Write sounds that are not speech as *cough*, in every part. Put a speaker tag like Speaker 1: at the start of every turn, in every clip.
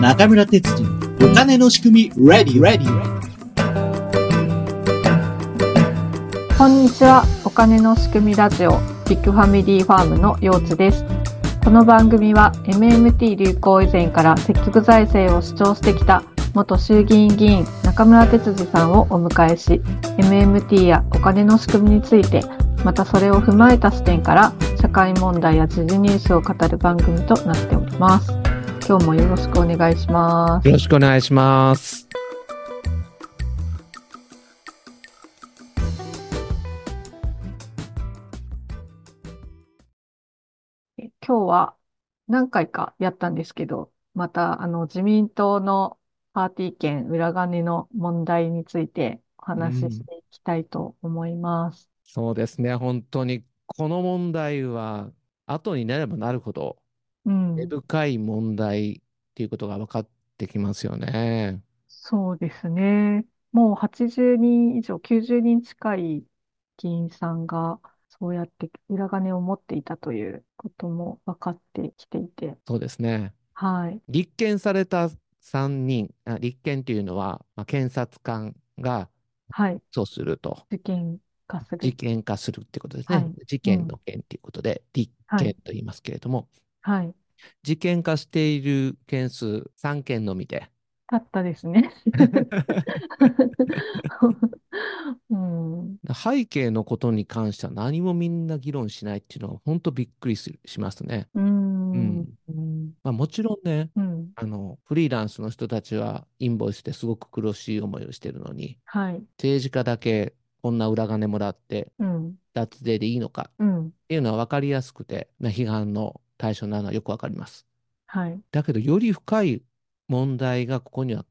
Speaker 1: 中村哲次お金の仕組み Ready Ready
Speaker 2: こんにちは。お金の仕組みラジオビッグファミリーファームの陽津です。この番組は MMT 流行以前から積極財政を主張してきた元衆議院議員中村哲司さんをお迎えし、MMT やお金の仕組みについて、またそれを踏まえた視点から社会問題や時事ニュースを語る番組となっております。今日もよろしくお願いします。
Speaker 3: よろしくお願いします。
Speaker 2: え今日は何回かやったんですけど、またあの自民党のパーティー券裏金の問題についてお話ししていきたいと思います。
Speaker 3: そうですね。本当にこの問題は後になればなるほど
Speaker 2: うん、
Speaker 3: 根深い問題っていうことが分かってきますよね。
Speaker 2: そうですね。もう80人以上、90人近い議員さんがそうやって裏金を持っていたということも分かってきていて、
Speaker 3: そうですね。
Speaker 2: はい。
Speaker 3: 立件された3人、あ立件というのは、まあ、検察官が
Speaker 2: はい。
Speaker 3: そうすると、
Speaker 2: 事件化する。
Speaker 3: 事件化するってことですね。
Speaker 2: はい
Speaker 3: 事件の件ということで、立
Speaker 2: はい
Speaker 3: 件と言いますけれども、
Speaker 2: はい。
Speaker 3: 事件化している件数3件のみで、
Speaker 2: たったですね。*laughs* うん。
Speaker 3: 背景のことに関しては何もみんな議論しないっていうのは本当びっくりするしますね。
Speaker 2: うーん。
Speaker 3: まあ、もちろんね、
Speaker 2: うん。
Speaker 3: あのフリーランスの人たちはインボイスですごく苦しい思いをしてるのに、
Speaker 2: はい。
Speaker 3: 政治家だけこんな裏金もらって
Speaker 2: うん。
Speaker 3: 脱税でいいのか
Speaker 2: うん。
Speaker 3: っていうのは分かりやすくて、まあ批判の対象なのはよく分かります。
Speaker 2: はい。
Speaker 3: だけど、より深い問題がここには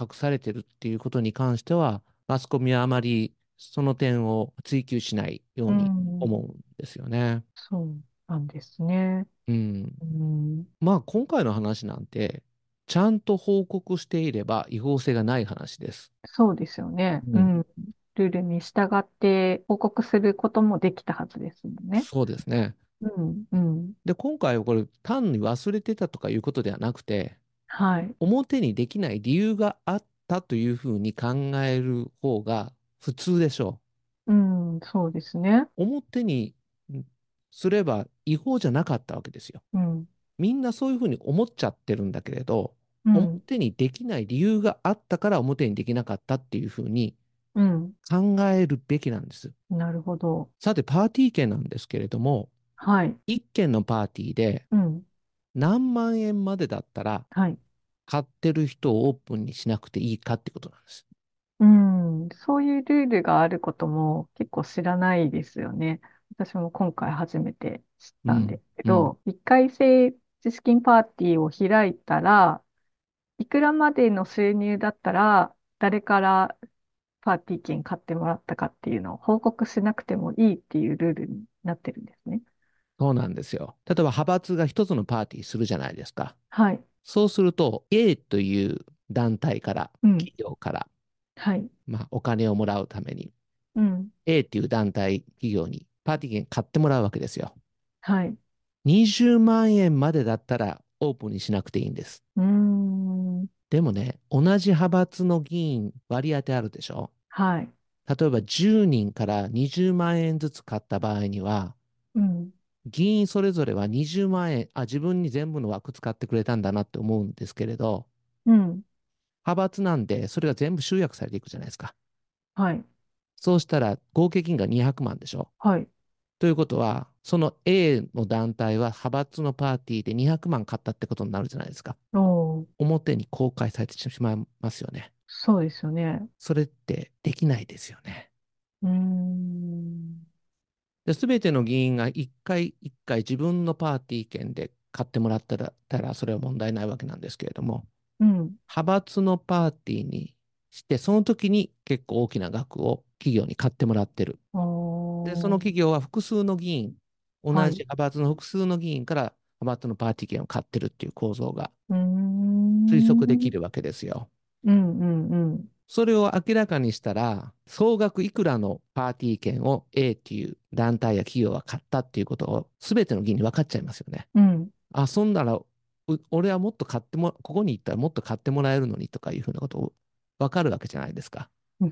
Speaker 3: 隠されてるっていうことに関しては、マスコミはあまりその点を追求しないように
Speaker 2: うん
Speaker 3: 思うんですよね。
Speaker 2: そうなんですね。
Speaker 3: うん。
Speaker 2: うん。
Speaker 3: まあ、今回の話なんて、ちゃんと報告していれば違法性がない話です。
Speaker 2: そうですよね。
Speaker 3: う
Speaker 2: うんん。ルールに従って報告することもできたはずですもんね。
Speaker 3: そうですね。
Speaker 2: うん。うん。
Speaker 3: で、今回はこれ単に忘れてたとかいうことではなくて、
Speaker 2: はい。
Speaker 3: 表にできない理由があったというふうに考える方が普通でしょ
Speaker 2: うん。そうですね。
Speaker 3: う。表にんすれば違法じゃなかったわけですよ。
Speaker 2: うん。
Speaker 3: みんなそういうふうに思っちゃってるんだけれど、
Speaker 2: うん。
Speaker 3: 表にできない理由があったから表にできなかったっていうふうに
Speaker 2: うん。
Speaker 3: 考えるべきなんです。
Speaker 2: なるほど。
Speaker 3: さて、パーティー券なんですけれども、
Speaker 2: はい。
Speaker 3: 1件のパーティーで
Speaker 2: うん。
Speaker 3: 何万円までだったら
Speaker 2: はい。
Speaker 3: 買ってる人をオープンにしなくていいかってことなんです。
Speaker 2: うん。そういうルールがあることも結構知らないですよね。私も今回初めて知ったんですけど、一回性知識金パーティーを開いたら、いくらまでの収入だったら、誰からパーティー券買ってもらったかっていうのを報告しなくてもいいっていうルールになってるんですね。
Speaker 3: そうなんですよ。例えば派閥が一つのパーティーするじゃないですか。
Speaker 2: はい。
Speaker 3: そうすると A という団体から、
Speaker 2: うん。
Speaker 3: 企業から、
Speaker 2: はい。
Speaker 3: まあ、お金をもらうために
Speaker 2: うん。
Speaker 3: A っていう団体、企業にパーティー券買ってもらうわけですよ。
Speaker 2: はい。
Speaker 3: 20万円までだったらオープンにしなくていいんです。
Speaker 2: うーん。
Speaker 3: でもね、同じ派閥の議員割り当てあるでしょ
Speaker 2: はい。
Speaker 3: 例えば10人から20万円ずつ買った場合には、
Speaker 2: うん。
Speaker 3: 議員それぞれは20万円、あ、自分に全部の枠使ってくれたんだなって思うんですけれど、
Speaker 2: うん。
Speaker 3: 派閥なんで、それが全部集約されていくじゃないですか。
Speaker 2: はい。
Speaker 3: そうしたら合計金が200万でしょ。
Speaker 2: はい。
Speaker 3: ということは、その A の団体は派閥のパーティーで200万買ったってことになるじゃないですか。表に公開されてしまいますよね。
Speaker 2: そうですよね。
Speaker 3: それってできないですよね。
Speaker 2: うーん。
Speaker 3: で、すべての議員が一回一回自分のパーティー券で買ってもらったら、たらそれは問題ないわけなんですけれども、
Speaker 2: うん。
Speaker 3: 派閥のパーティーにして、その時に結構大きな額を企業に買ってもらってる。
Speaker 2: お
Speaker 3: で、その企業は複数の議員、同
Speaker 2: はい
Speaker 3: じ派閥の複数の議員から派閥のパーティー券を買ってるっていう構造が。推測できるわけですよ。
Speaker 2: うんうんうん。
Speaker 3: それを明らかにしたら、総額いくらのパーティー券を A っていう団体や企業が買ったっていうことを全ての議員に分かっちゃいますよね。
Speaker 2: うん。
Speaker 3: あ、そんならう俺はもっと買っても、ここに行ったらもっと買ってもらえるのにとかいうふうなことを分かるわけじゃないですか。*laughs*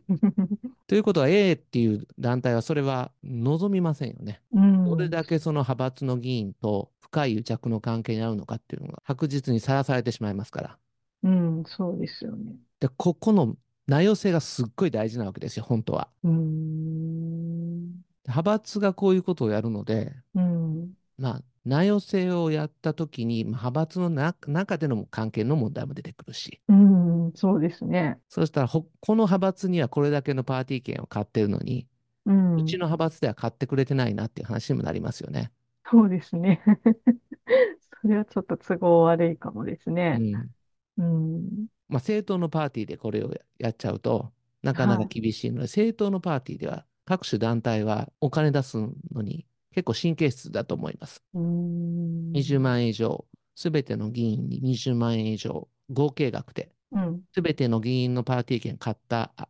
Speaker 3: ということは A っていう団体はそれは望みませんよね。
Speaker 2: うん
Speaker 3: どれだけその派閥の議員と深い癒着の関係にあるのかっていうのが白日にさらされてしまいますから。
Speaker 2: うん、そうですよね。
Speaker 3: で、ここの名寄せがすっごい大事なわけですよ、本当は。派閥がこういうことをやるので、
Speaker 2: うん。
Speaker 3: まあ、名寄せをやったときに、まあ派閥のな中での関係の問題も出てくるし、
Speaker 2: うん、そうですね。
Speaker 3: そうしたらほ、この派閥にはこれだけのパーティー券を買ってるのに、
Speaker 2: うん。
Speaker 3: うちの派閥では買ってくれてないなっていう話にもなりますよね。
Speaker 2: そうですね。*laughs* それはちょっと都合悪いかもです
Speaker 3: う
Speaker 2: ね。
Speaker 3: ん。
Speaker 2: うん。
Speaker 3: まあ、政党のパーティーでこれをややっちゃうと、なかなか厳しいので、政党のパーティーでは、各種団体はお金出すのに結構神経質だと思います。
Speaker 2: うん。
Speaker 3: 20万円以上、すべての議員に20万円以上、合計額で、
Speaker 2: うん。
Speaker 3: すべての議員のパーティー券買ったあ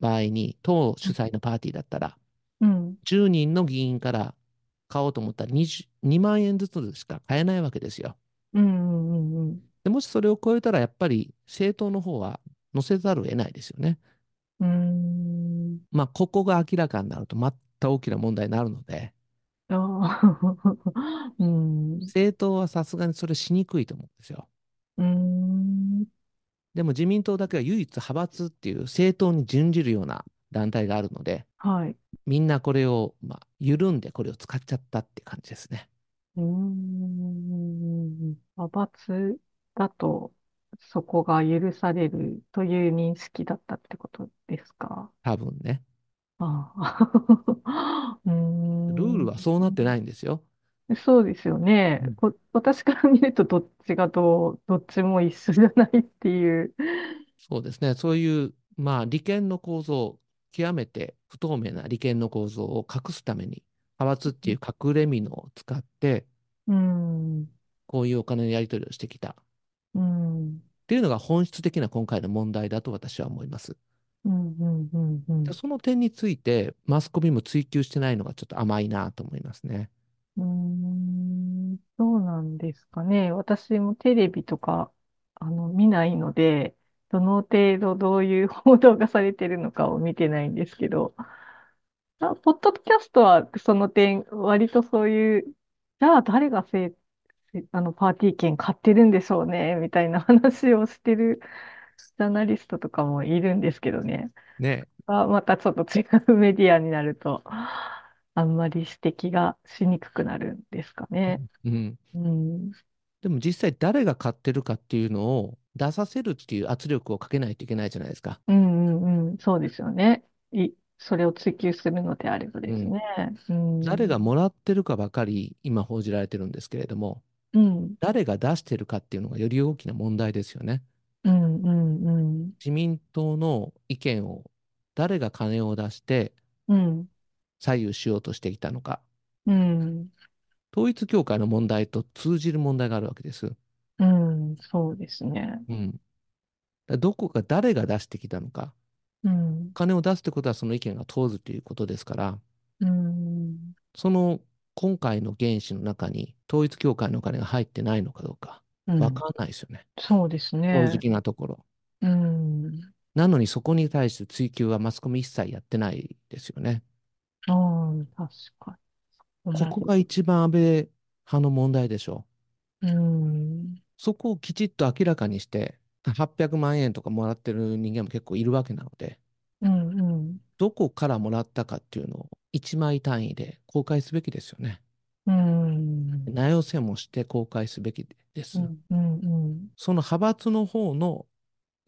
Speaker 3: 場合に、党主催のパーティーだったら、
Speaker 2: うん。
Speaker 3: 10人の議員から買おうと思ったら20 2万円ずつしか買えないわけですよ。
Speaker 2: うん。
Speaker 3: でもしそれを超えたら、やっぱり政党の方は載せざるを得ないですよね。
Speaker 2: うん。
Speaker 3: まあ、ここが明らかになると、また大きな問題になるので、
Speaker 2: ああ。*laughs* うん。
Speaker 3: 政党はさすがにそれしにくいと思うんですよ。
Speaker 2: うん。
Speaker 3: でも自民党だけは唯一派閥っていう政党に準じるような団体があるので、
Speaker 2: はい。
Speaker 3: みんなこれを、まあ、緩んでこれを使っちゃったって感じですね。
Speaker 2: うん。派閥だと、そこが許されるという認識だったってことですか？
Speaker 3: 多分ね。
Speaker 2: ああ。*laughs* うーん。
Speaker 3: ルールはそうなってないんですよ。
Speaker 2: そうですよね。
Speaker 3: うん
Speaker 2: こ私から見るとどっちがどう、どっちも一緒じゃないっていう。
Speaker 3: そうですね。そういう、まあ、利権の構造、極めて不透明な利権の構造を隠すために、派閥っていう隠れ蓑を使って、
Speaker 2: うん。
Speaker 3: こういうお金のやり取りをしてきた。っ
Speaker 2: うん。
Speaker 3: ていうのが本質的な今回の問題だと私は思います。
Speaker 2: うん。うん。うん。うん
Speaker 3: でその点について、マスコミも追求してないのがちょっと甘いなと思いますね。
Speaker 2: うーん、そうなんですかね。私もテレビとか、あの、見ないので、どの程度どういう報道がされてるのかを見てないんですけど、あ、ポッドキャストはその点、割とそういう、じゃあ誰がせ、せあの、パーティー券買ってるんでしょうね、みたいな話をしてるジャーナリストとかもいるんですけどね。
Speaker 3: ね。
Speaker 2: あ、またちょっと違うメディアになると、あんまり指摘がしにくくなるんですかね。
Speaker 3: うん。
Speaker 2: うん。
Speaker 3: でも実際誰が買ってるかっていうのを出させるっていう圧力をかけないといけないじゃないですか。
Speaker 2: うんうんうん。そうですよね。い、それを追求するのであればですね。うん。
Speaker 3: 誰がもらってるかばかり今報じられてるんですけれども、
Speaker 2: うん。
Speaker 3: 誰が出してるかっていうのがより大きな問題ですよね。
Speaker 2: うんうんうん。
Speaker 3: 自民党の意見を誰が金を出して
Speaker 2: うん。
Speaker 3: 左右しようとしていたのか。
Speaker 2: うん。
Speaker 3: 統一教会の問題と通じる問題があるわけです。
Speaker 2: うん。そうですね。
Speaker 3: うん。どこか誰が出してきたのか。
Speaker 2: うん。
Speaker 3: 金を出すってことはその意見が通るということですから、
Speaker 2: うん。
Speaker 3: その今回の原資の中に統一教会のお金が入ってないのかどうか
Speaker 2: うん
Speaker 3: わかんないですよね。
Speaker 2: そうです
Speaker 3: 正
Speaker 2: ね。
Speaker 3: 直なところ。
Speaker 2: うん。
Speaker 3: なのにそこに対して追及はマスコミ一切やってないですよね。
Speaker 2: ああ、確かに。
Speaker 3: ここが一番安倍派の問題でしょう。
Speaker 2: うん。
Speaker 3: そこをきちっと明らかにして、800万円とかもらってる人間も結構いるわけなので、
Speaker 2: うんうん。
Speaker 3: どこからもらったかっていうのを一枚単位で公開すべきですよね。
Speaker 2: うん。
Speaker 3: 名寄せもして公開すべきです。
Speaker 2: うんうんうん。
Speaker 3: その派閥の方の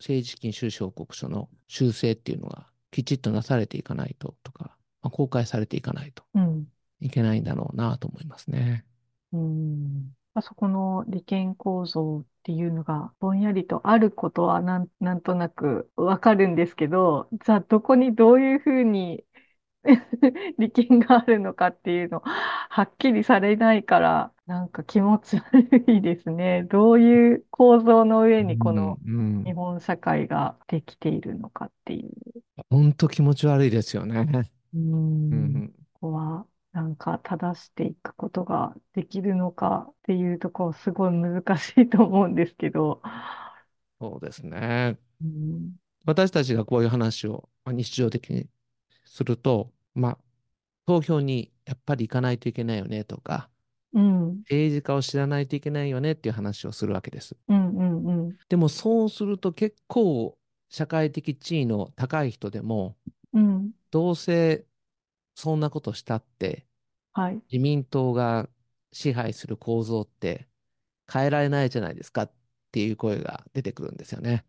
Speaker 3: 政治資金収支報告書の修正っていうのがきちっとなされていかないととか、まあ、公開されていかないと
Speaker 2: うん。
Speaker 3: いけないんだろうなと思いますね。
Speaker 2: うん。あそこの利権構造っていうのがぼんやりとあることはなん、なんとなくわかるんですけど、じゃあどこにどういうふうに *laughs* 利権があるのかっていうの、はっきりされないから、なんか気持ち悪いですね。どういう構造の上にこの
Speaker 3: うん、
Speaker 2: 日本社会ができているのかっていう。
Speaker 3: 本当気持ち悪いですよね。
Speaker 2: う。
Speaker 3: うんん、
Speaker 2: ここはなんか正していくことができるのかっていうところすごい難しいと思うんですけど。
Speaker 3: そうですね。
Speaker 2: うん、
Speaker 3: 私たちがこういう話をまあ日常的にすると、まあ、投票にやっぱり行かないといけないよねとか、
Speaker 2: うん、
Speaker 3: 政治家を知らないといけないよねっていう話をするわけです。
Speaker 2: うん、うん、うん、
Speaker 3: でもそうすると結構社会的地位の高い人でも、
Speaker 2: うん、
Speaker 3: どうせそんなことしたって
Speaker 2: はい、
Speaker 3: 自民党が支配する構造って変えられないじゃないですかっていう声が出てくるんですよね。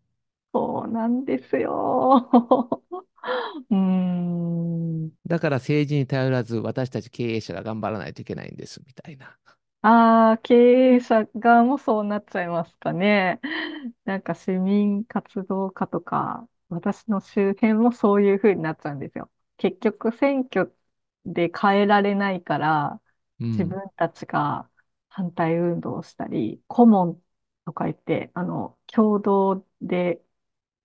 Speaker 2: そうなんですよ。うーん。
Speaker 3: だから政治に頼らず私たち経営者が頑張らないといけないんですみたいな。
Speaker 2: ああ、経営者側もそうなっちゃいますかね。なんか市民活動家とか、私の周辺もそういう風になっちゃうんですよ。結局選挙で変えられないから、
Speaker 3: うん
Speaker 2: 自分たちが反対運動をしたり、顧問とか言って、あの、共同で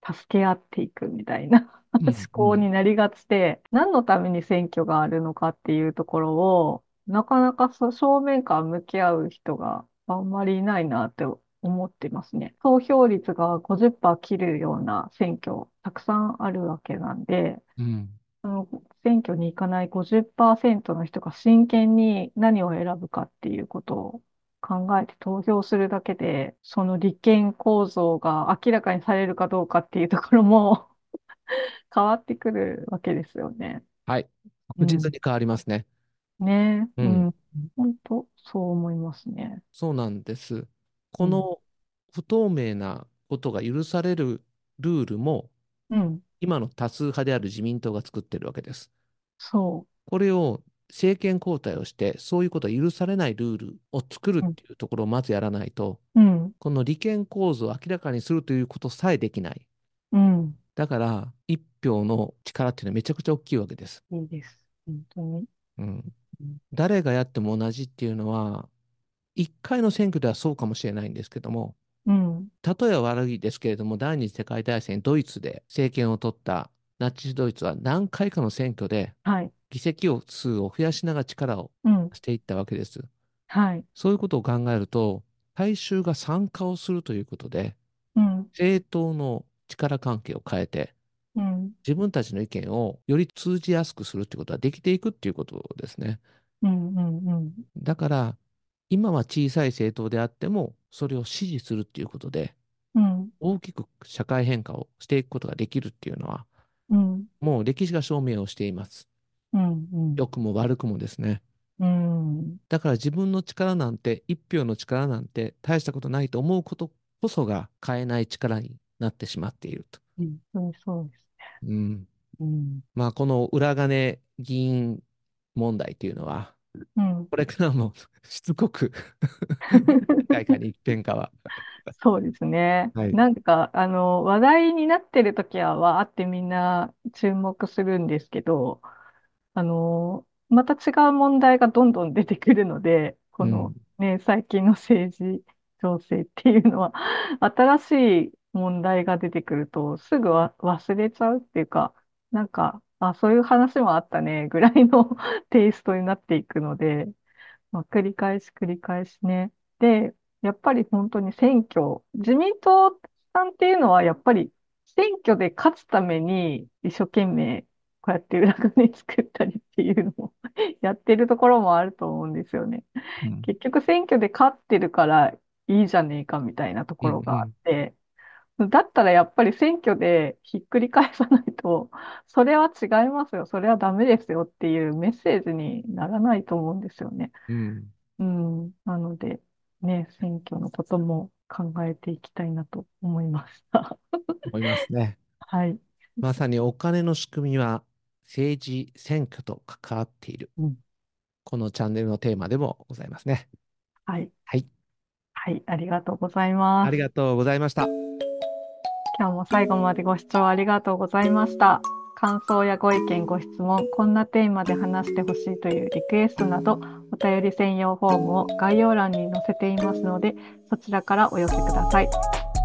Speaker 2: 助け合っていくみたいな
Speaker 3: うん
Speaker 2: 思考になりがちで、何のために選挙があるのかっていうところを、なかなか正面から向き合う人があんまりいないなって思ってますね。投票率が50%切るような選挙たくさんあるわけなんで、
Speaker 3: うん
Speaker 2: その選挙に行かない50%の人が真剣に何を選ぶかっていうことを考えて投票するだけで、その利権構造が明らかにされるかどうかっていうところも *laughs* 変わってくるわけですよね。
Speaker 3: はい。確実に変わりますね。
Speaker 2: ね。
Speaker 3: う
Speaker 2: うんん。本当、そう思いますね。
Speaker 3: そうなんです。この不透明なことが許されるルールも
Speaker 2: うん。
Speaker 3: 今の多数派である自民党が作ってるわけです。
Speaker 2: そ
Speaker 3: これを政権交代をしてそういうことが許されないルールを作るっていうところをまずやらないと、
Speaker 2: う。うん。
Speaker 3: この利権構造を明らかにするということさえできない。
Speaker 2: うん。
Speaker 3: だから一票の力っていうのはめちゃくちゃ大きいわけです。
Speaker 2: いいです。本当に。
Speaker 3: うん
Speaker 2: うん
Speaker 3: 誰がやっても同じっていうのは一回の選挙ではそうかもしれないんですけども
Speaker 2: うん。
Speaker 3: 例えは悪いですけれども、第二次世界大戦、ドイツで政権を取ったナチスドイツは何回かの選挙で
Speaker 2: はい。
Speaker 3: 議席を数を増やしながら力を
Speaker 2: うん。
Speaker 3: していったわけです。
Speaker 2: はい。
Speaker 3: そういうことを考えると、大衆が参加をするということで、
Speaker 2: うん。
Speaker 3: 政党の力関係を変えて、
Speaker 2: うん。
Speaker 3: 自分たちの意見をより通じやすくするということができていくっていうことですね。
Speaker 2: うん。うん。うん。
Speaker 3: だから、今は小さい政党であっても、それを支持するっていうことで、
Speaker 2: うん。
Speaker 3: 大きく社会変化をしていくことができるっていうのは、
Speaker 2: うん。
Speaker 3: もう歴史が証明をしています。
Speaker 2: うん。うん。
Speaker 3: 良くも悪くもですね。
Speaker 2: うん。
Speaker 3: だから自分の力なんて、一票の力なんて大したことないと思うことこそが変えない力になってしまっていると。
Speaker 2: 本当にそうです
Speaker 3: うん。
Speaker 2: ね。うん。
Speaker 3: まあ、この裏金議員問題というのは、
Speaker 2: うん。
Speaker 3: これからもしつこく何回かに一遍かは。
Speaker 2: そうですね。
Speaker 3: はい
Speaker 2: なんか、あの、話題になってる時は、わーってみんな注目するんですけど、あの、また違う問題がどんどん出てくるので、このね、最近の政治情勢っていうのは、新しい問題が出てくると、すぐわ忘れちゃうっていうか、なんか、あ、そういう話もあったね、*laughs* ぐらいのテイストになっていくので、まあ、繰り返し繰り返しね。で、やっぱり本当に選挙、自民党さんっていうのはやっぱり選挙で勝つために一生懸命こうやって裏金作ったりっていうのも *laughs* やってるところもあると思うんですよね。
Speaker 3: うん。
Speaker 2: 結局選挙で勝ってるからいいじゃねえかみたいなところがあって、だったらやっぱり選挙でひっくり返さないと、それは違いますよ、それはダメですよっていうメッセージにならないと思うんですよね。
Speaker 3: うん。
Speaker 2: うん、なので、ね、選挙のことも考えていきたいなと思いました。*laughs*
Speaker 3: 思いますね。
Speaker 2: はい。
Speaker 3: まさにお金の仕組みは政治、選挙と関わっている。
Speaker 2: うん
Speaker 3: このチャンネルのテーマでもございますね。
Speaker 2: はい。
Speaker 3: はい。
Speaker 2: はい。ありがとうございます。
Speaker 3: ありがとうございました。
Speaker 2: 今日も最後までご視聴ありがとうございました。感想やご意見、ご質問、こんなテーマで話してほしいというリクエストなど、お便り専用フォームを概要欄に載せていますので、そちらからお寄せください。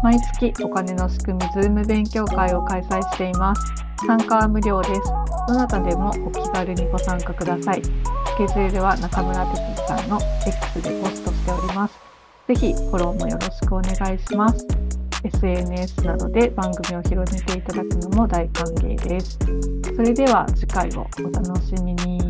Speaker 2: 毎月お金の仕組みズーム勉強会を開催しています。参加は無料です。どなたでもお気軽にご参加ください。スケジュールは中村哲司さんの X でポストしております。ぜひフォローもよろしくお願いします。SNS などで番組を広めていただくのも大歓迎です。それでは次回をお楽しみに。